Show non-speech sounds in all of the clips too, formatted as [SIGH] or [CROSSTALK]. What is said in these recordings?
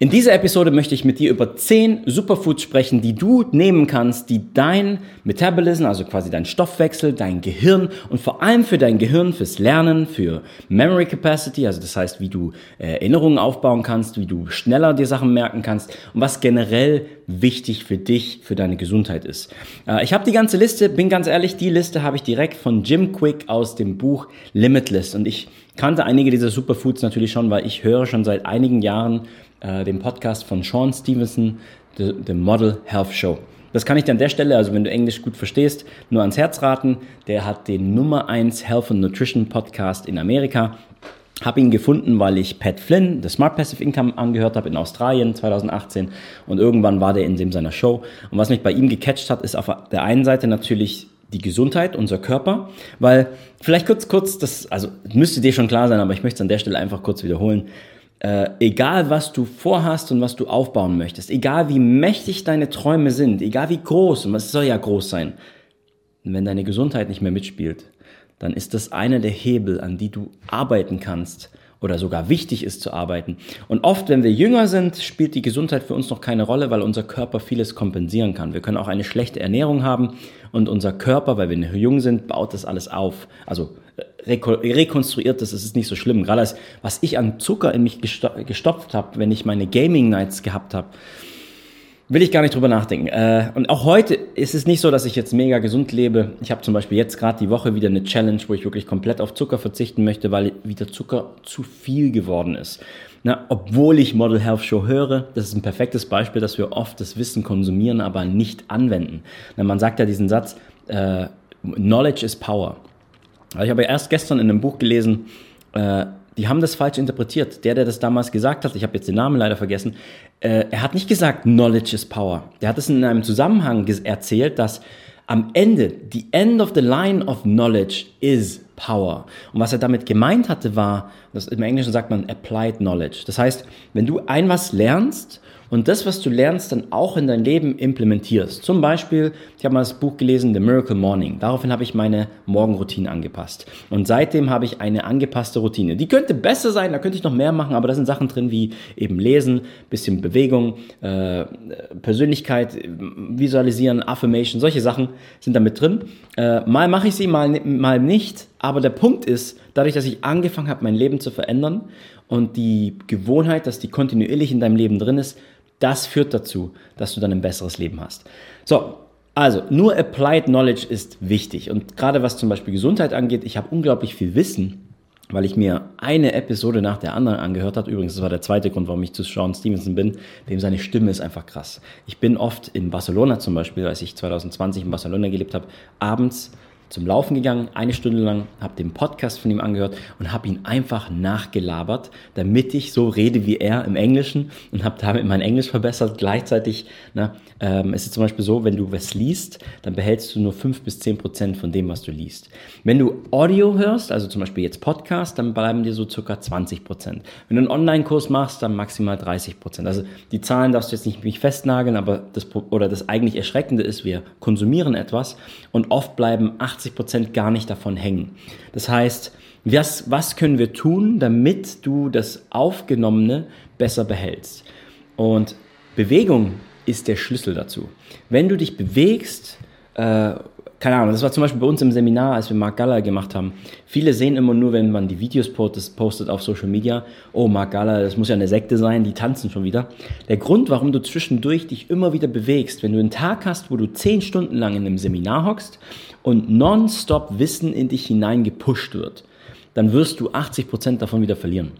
In dieser Episode möchte ich mit dir über 10 Superfoods sprechen, die du nehmen kannst, die dein Metabolism, also quasi dein Stoffwechsel, dein Gehirn und vor allem für dein Gehirn, fürs Lernen, für Memory Capacity, also das heißt, wie du äh, Erinnerungen aufbauen kannst, wie du schneller dir Sachen merken kannst und was generell wichtig für dich, für deine Gesundheit ist. Äh, ich habe die ganze Liste, bin ganz ehrlich, die Liste habe ich direkt von Jim Quick aus dem Buch Limitless und ich kannte einige dieser Superfoods natürlich schon, weil ich höre schon seit einigen Jahren äh, den Podcast von Sean Stevenson, The, The Model Health Show. Das kann ich dir an der Stelle, also wenn du Englisch gut verstehst, nur ans Herz raten. Der hat den Nummer 1 Health and Nutrition Podcast in Amerika. Habe ihn gefunden, weil ich Pat Flynn, The Smart Passive Income, angehört habe in Australien 2018 und irgendwann war der in dem seiner Show. Und was mich bei ihm gecatcht hat, ist auf der einen Seite natürlich die Gesundheit, unser Körper, weil vielleicht kurz, kurz, das, also müsste dir schon klar sein, aber ich möchte es an der Stelle einfach kurz wiederholen. Äh, egal was du vorhast und was du aufbauen möchtest, egal wie mächtig deine Träume sind, egal wie groß, und was soll ja groß sein, wenn deine Gesundheit nicht mehr mitspielt, dann ist das einer der Hebel, an die du arbeiten kannst oder sogar wichtig ist zu arbeiten. Und oft, wenn wir jünger sind, spielt die Gesundheit für uns noch keine Rolle, weil unser Körper vieles kompensieren kann. Wir können auch eine schlechte Ernährung haben und unser Körper, weil wir noch jung sind, baut das alles auf. Also rekonstruiert das, es ist nicht so schlimm. Gerade als, was ich an Zucker in mich gestopft habe, wenn ich meine Gaming Nights gehabt habe, will ich gar nicht drüber nachdenken. Äh, und auch heute ist es nicht so, dass ich jetzt mega gesund lebe. Ich habe zum Beispiel jetzt gerade die Woche wieder eine Challenge, wo ich wirklich komplett auf Zucker verzichten möchte, weil wieder Zucker zu viel geworden ist. Na, obwohl ich Model Health Show höre, das ist ein perfektes Beispiel, dass wir oft das Wissen konsumieren, aber nicht anwenden. Na, man sagt ja diesen Satz, äh, Knowledge is Power. Ich habe erst gestern in einem Buch gelesen, äh, die haben das falsch interpretiert. Der, der das damals gesagt hat, ich habe jetzt den Namen leider vergessen, äh, er hat nicht gesagt, Knowledge is Power. Der hat es in einem Zusammenhang erzählt, dass am Ende, the end of the line of knowledge is power. Und was er damit gemeint hatte, war, das im Englischen sagt man applied knowledge. Das heißt, wenn du ein was lernst und das, was du lernst, dann auch in dein Leben implementierst. Zum Beispiel, ich habe mal das Buch gelesen, The Miracle Morning. Daraufhin habe ich meine Morgenroutine angepasst. Und seitdem habe ich eine angepasste Routine. Die könnte besser sein, da könnte ich noch mehr machen, aber da sind Sachen drin wie eben Lesen, bisschen Bewegung, äh, Persönlichkeit, Visualisieren, Affirmation, solche Sachen sind da mit drin. Äh, mal mache ich sie, mal, mal nicht. Aber der Punkt ist, dadurch, dass ich angefangen habe, mein Leben zu verändern und die Gewohnheit, dass die kontinuierlich in deinem Leben drin ist, das führt dazu, dass du dann ein besseres Leben hast. So, also nur Applied Knowledge ist wichtig. Und gerade was zum Beispiel Gesundheit angeht, ich habe unglaublich viel Wissen, weil ich mir eine Episode nach der anderen angehört habe. Übrigens, das war der zweite Grund, warum ich zu Sean Stevenson bin. Dem seine Stimme ist einfach krass. Ich bin oft in Barcelona zum Beispiel, als ich 2020 in Barcelona gelebt habe, abends zum Laufen gegangen, eine Stunde lang, habe den Podcast von ihm angehört und habe ihn einfach nachgelabert, damit ich so rede wie er im Englischen und habe damit mein Englisch verbessert. Gleichzeitig na, ähm, ist es zum Beispiel so, wenn du was liest, dann behältst du nur 5 bis 10 Prozent von dem, was du liest. Wenn du Audio hörst, also zum Beispiel jetzt Podcast, dann bleiben dir so circa 20 Prozent. Wenn du einen Online-Kurs machst, dann maximal 30 Prozent. Also die Zahlen darfst du jetzt nicht mich festnageln, aber das, oder das eigentlich Erschreckende ist, wir konsumieren etwas und oft bleiben 80 80 Prozent gar nicht davon hängen. Das heißt, was, was können wir tun, damit du das Aufgenommene besser behältst? Und Bewegung ist der Schlüssel dazu. Wenn du dich bewegst, äh, keine Ahnung, das war zum Beispiel bei uns im Seminar, als wir Mark Galler gemacht haben. Viele sehen immer nur, wenn man die Videos postet auf Social Media, oh, Mark Galler, das muss ja eine Sekte sein, die tanzen schon wieder. Der Grund, warum du zwischendurch dich immer wieder bewegst, wenn du einen Tag hast, wo du zehn Stunden lang in einem Seminar hockst und nonstop Wissen in dich hinein gepusht wird, dann wirst du 80 Prozent davon wieder verlieren.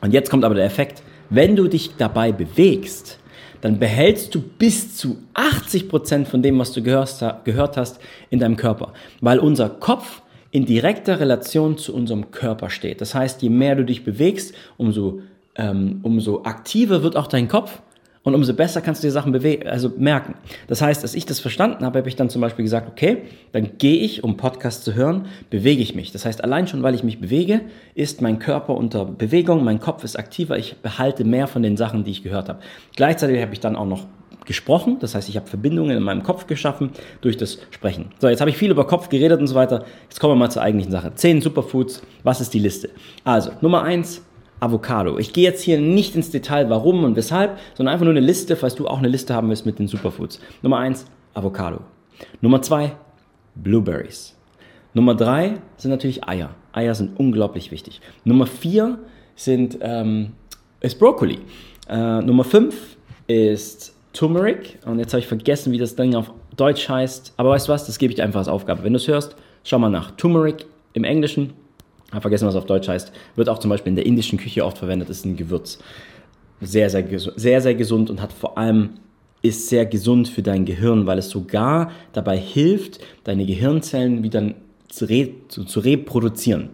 Und jetzt kommt aber der Effekt, wenn du dich dabei bewegst, dann behältst du bis zu 80 Prozent von dem, was du gehört hast, in deinem Körper. Weil unser Kopf in direkter Relation zu unserem Körper steht. Das heißt, je mehr du dich bewegst, umso, ähm, umso aktiver wird auch dein Kopf und umso besser kannst du die Sachen bewegen, also merken. Das heißt, als ich das verstanden habe, habe ich dann zum Beispiel gesagt, okay, dann gehe ich, um Podcast zu hören, bewege ich mich. Das heißt, allein schon, weil ich mich bewege, ist mein Körper unter Bewegung, mein Kopf ist aktiver, ich behalte mehr von den Sachen, die ich gehört habe. Gleichzeitig habe ich dann auch noch gesprochen, das heißt, ich habe Verbindungen in meinem Kopf geschaffen durch das Sprechen. So, jetzt habe ich viel über Kopf geredet und so weiter. Jetzt kommen wir mal zur eigentlichen Sache. Zehn Superfoods, was ist die Liste? Also, Nummer eins, Avocado. Ich gehe jetzt hier nicht ins Detail, warum und weshalb, sondern einfach nur eine Liste, falls du auch eine Liste haben willst mit den Superfoods. Nummer eins Avocado. Nummer zwei Blueberries. Nummer drei sind natürlich Eier. Eier sind unglaublich wichtig. Nummer vier sind, ähm, ist Brokkoli. Äh, Nummer fünf ist Turmeric. Und jetzt habe ich vergessen, wie das Ding auf Deutsch heißt. Aber weißt du was, das gebe ich dir einfach als Aufgabe. Wenn du es hörst, schau mal nach. Turmeric im Englischen, habe vergessen, was auf Deutsch heißt, wird auch zum Beispiel in der indischen Küche oft verwendet, ist ein Gewürz. Sehr, sehr, sehr, sehr gesund und hat vor allem ist sehr gesund für dein Gehirn, weil es sogar dabei hilft, deine Gehirnzellen wieder zu, re zu, zu reproduzieren.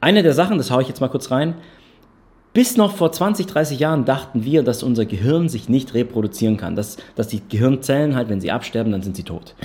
Eine der Sachen, das haue ich jetzt mal kurz rein, bis noch vor 20, 30 Jahren dachten wir, dass unser Gehirn sich nicht reproduzieren kann, dass, dass die Gehirnzellen halt, wenn sie absterben, dann sind sie tot.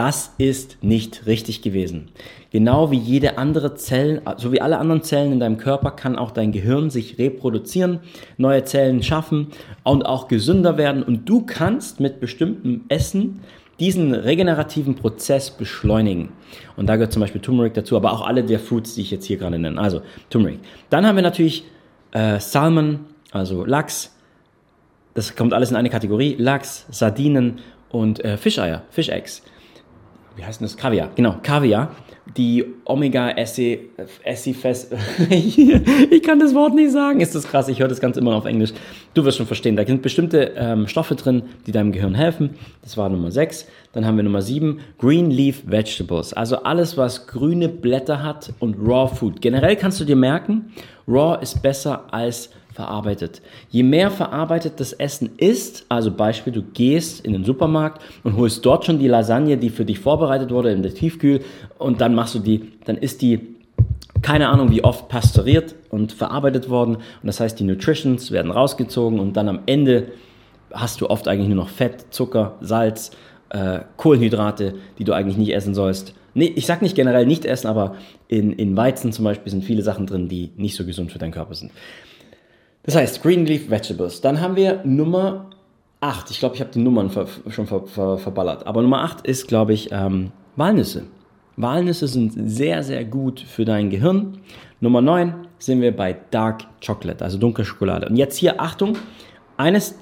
Das ist nicht richtig gewesen. Genau wie jede andere Zelle, so wie alle anderen Zellen in deinem Körper, kann auch dein Gehirn sich reproduzieren, neue Zellen schaffen und auch gesünder werden. Und du kannst mit bestimmtem Essen diesen regenerativen Prozess beschleunigen. Und da gehört zum Beispiel Turmeric dazu, aber auch alle der Foods, die ich jetzt hier gerade nenne. Also Turmeric. Dann haben wir natürlich äh, Salmon, also Lachs. Das kommt alles in eine Kategorie. Lachs, Sardinen und äh, Fischeier, Fish-Eggs wie heißt denn das? Kaviar, genau, Kaviar, die omega fest [LAUGHS] ich kann das Wort nicht sagen, ist das krass, ich höre das Ganze immer auf Englisch. Du wirst schon verstehen, da sind bestimmte ähm, Stoffe drin, die deinem Gehirn helfen. Das war Nummer 6. Dann haben wir Nummer 7, Green Leaf Vegetables, also alles, was grüne Blätter hat und Raw Food. Generell kannst du dir merken, Raw ist besser als verarbeitet. Je mehr verarbeitet das Essen ist, also Beispiel, du gehst in den Supermarkt und holst dort schon die Lasagne, die für dich vorbereitet wurde in der Tiefkühl und dann machst du die, dann ist die keine Ahnung wie oft pasteuriert und verarbeitet worden und das heißt, die Nutritions werden rausgezogen und dann am Ende hast du oft eigentlich nur noch Fett, Zucker, Salz, äh, Kohlenhydrate, die du eigentlich nicht essen sollst. Nee, ich sag nicht generell nicht essen, aber in, in Weizen zum Beispiel sind viele Sachen drin, die nicht so gesund für deinen Körper sind. Das heißt, Green Leaf Vegetables. Dann haben wir Nummer 8. Ich glaube, ich habe die Nummern ver schon ver ver verballert. Aber Nummer 8 ist, glaube ich, ähm, Walnüsse. Walnüsse sind sehr, sehr gut für dein Gehirn. Nummer 9 sind wir bei Dark Chocolate, also dunkle Schokolade. Und jetzt hier, Achtung, eines,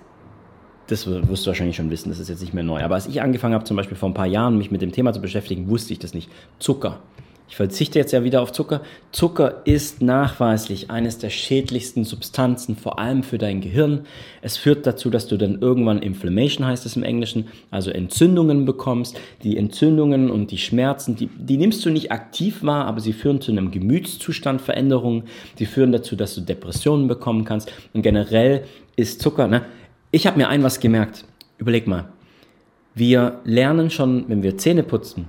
das wirst du wahrscheinlich schon wissen, das ist jetzt nicht mehr neu. Aber als ich angefangen habe, zum Beispiel vor ein paar Jahren, mich mit dem Thema zu beschäftigen, wusste ich das nicht. Zucker. Ich verzichte jetzt ja wieder auf Zucker. Zucker ist nachweislich eines der schädlichsten Substanzen, vor allem für dein Gehirn. Es führt dazu, dass du dann irgendwann Inflammation heißt es im Englischen, also Entzündungen bekommst. Die Entzündungen und die Schmerzen, die, die nimmst du nicht aktiv wahr, aber sie führen zu einem Gemütszustand Veränderungen. Die führen dazu, dass du Depressionen bekommen kannst. Und generell ist Zucker, ne? Ich habe mir ein was gemerkt. Überleg mal. Wir lernen schon, wenn wir Zähne putzen,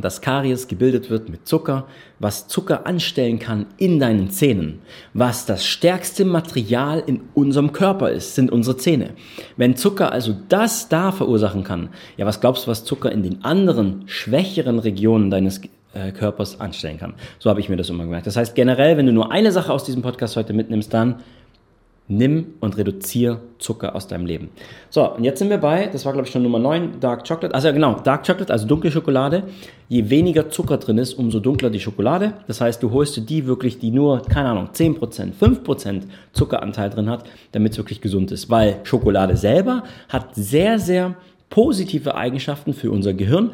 dass Karies gebildet wird mit Zucker, was Zucker anstellen kann in deinen Zähnen. Was das stärkste Material in unserem Körper ist, sind unsere Zähne. Wenn Zucker also das da verursachen kann, ja, was glaubst du, was Zucker in den anderen schwächeren Regionen deines äh, Körpers anstellen kann? So habe ich mir das immer gemerkt. Das heißt generell, wenn du nur eine Sache aus diesem Podcast heute mitnimmst, dann Nimm und reduziere Zucker aus deinem Leben. So, und jetzt sind wir bei, das war glaube ich schon Nummer 9, Dark Chocolate. Also genau, Dark Chocolate, also dunkle Schokolade. Je weniger Zucker drin ist, umso dunkler die Schokolade. Das heißt, du holst dir die wirklich, die nur, keine Ahnung, 10%, 5% Zuckeranteil drin hat, damit es wirklich gesund ist. Weil Schokolade selber hat sehr, sehr positive Eigenschaften für unser Gehirn,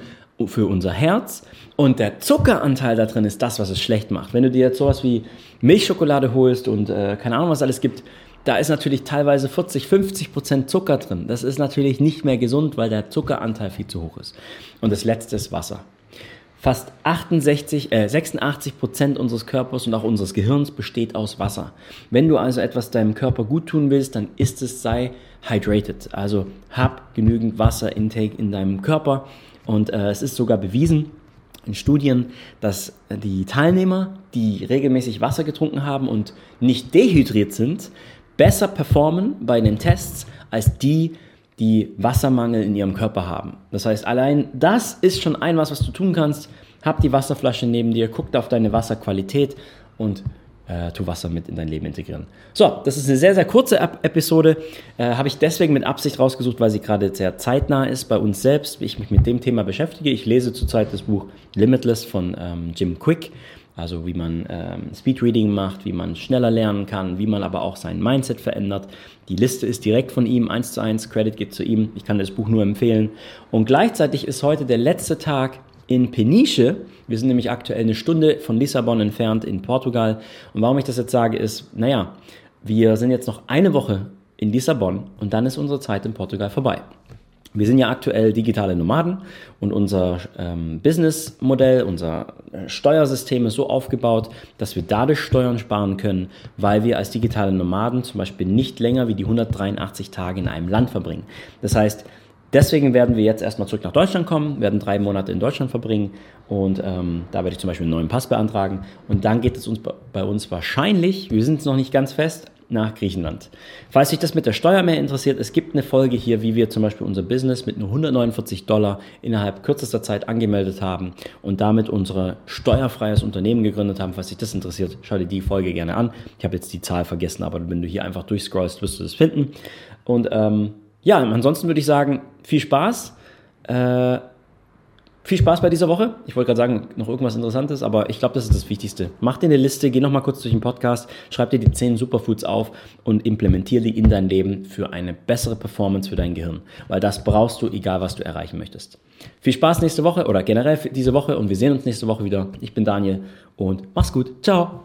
für unser Herz. Und der Zuckeranteil da drin ist das, was es schlecht macht. Wenn du dir jetzt sowas wie Milchschokolade holst und äh, keine Ahnung, was alles gibt, da ist natürlich teilweise 40, 50 Prozent Zucker drin. Das ist natürlich nicht mehr gesund, weil der Zuckeranteil viel zu hoch ist. Und das letzte ist Wasser. Fast 68, äh, 86 Prozent unseres Körpers und auch unseres Gehirns besteht aus Wasser. Wenn du also etwas deinem Körper gut tun willst, dann ist es, sei hydrated. Also hab genügend Wasserintake in deinem Körper. Und äh, es ist sogar bewiesen, in Studien, dass die Teilnehmer, die regelmäßig Wasser getrunken haben und nicht dehydriert sind, besser performen bei den Tests als die, die Wassermangel in ihrem Körper haben. Das heißt, allein das ist schon ein was, was du tun kannst. Hab die Wasserflasche neben dir, guck auf deine Wasserqualität und äh, tu Wasser mit in dein Leben integrieren. So, das ist eine sehr, sehr kurze Episode. Äh, Habe ich deswegen mit Absicht rausgesucht, weil sie gerade sehr zeitnah ist bei uns selbst, wie ich mich mit dem Thema beschäftige. Ich lese zurzeit das Buch Limitless von ähm, Jim Quick. Also wie man ähm, Speedreading macht, wie man schneller lernen kann, wie man aber auch sein Mindset verändert. Die Liste ist direkt von ihm, eins zu eins, Credit geht zu ihm. Ich kann das Buch nur empfehlen. Und gleichzeitig ist heute der letzte Tag in Peniche. Wir sind nämlich aktuell eine Stunde von Lissabon entfernt in Portugal. Und warum ich das jetzt sage, ist, naja, wir sind jetzt noch eine Woche in Lissabon und dann ist unsere Zeit in Portugal vorbei. Wir sind ja aktuell digitale Nomaden und unser ähm, Businessmodell, unser äh, Steuersystem ist so aufgebaut, dass wir dadurch Steuern sparen können, weil wir als digitale Nomaden zum Beispiel nicht länger wie die 183 Tage in einem Land verbringen. Das heißt, deswegen werden wir jetzt erstmal zurück nach Deutschland kommen, werden drei Monate in Deutschland verbringen und ähm, da werde ich zum Beispiel einen neuen Pass beantragen und dann geht es uns bei uns wahrscheinlich, wir sind es noch nicht ganz fest, nach Griechenland. Falls sich das mit der Steuer mehr interessiert, es gibt eine Folge hier, wie wir zum Beispiel unser Business mit nur 149 Dollar innerhalb kürzester Zeit angemeldet haben und damit unser steuerfreies Unternehmen gegründet haben. Falls sich das interessiert, schau dir die Folge gerne an. Ich habe jetzt die Zahl vergessen, aber wenn du hier einfach durchscrollst, wirst du das finden. Und ähm, ja, ansonsten würde ich sagen, viel Spaß. Äh, viel Spaß bei dieser Woche. Ich wollte gerade sagen, noch irgendwas Interessantes, aber ich glaube, das ist das Wichtigste. Mach dir eine Liste, geh nochmal kurz durch den Podcast, schreib dir die 10 Superfoods auf und implementiere die in dein Leben für eine bessere Performance für dein Gehirn. Weil das brauchst du, egal was du erreichen möchtest. Viel Spaß nächste Woche oder generell diese Woche und wir sehen uns nächste Woche wieder. Ich bin Daniel und mach's gut. Ciao.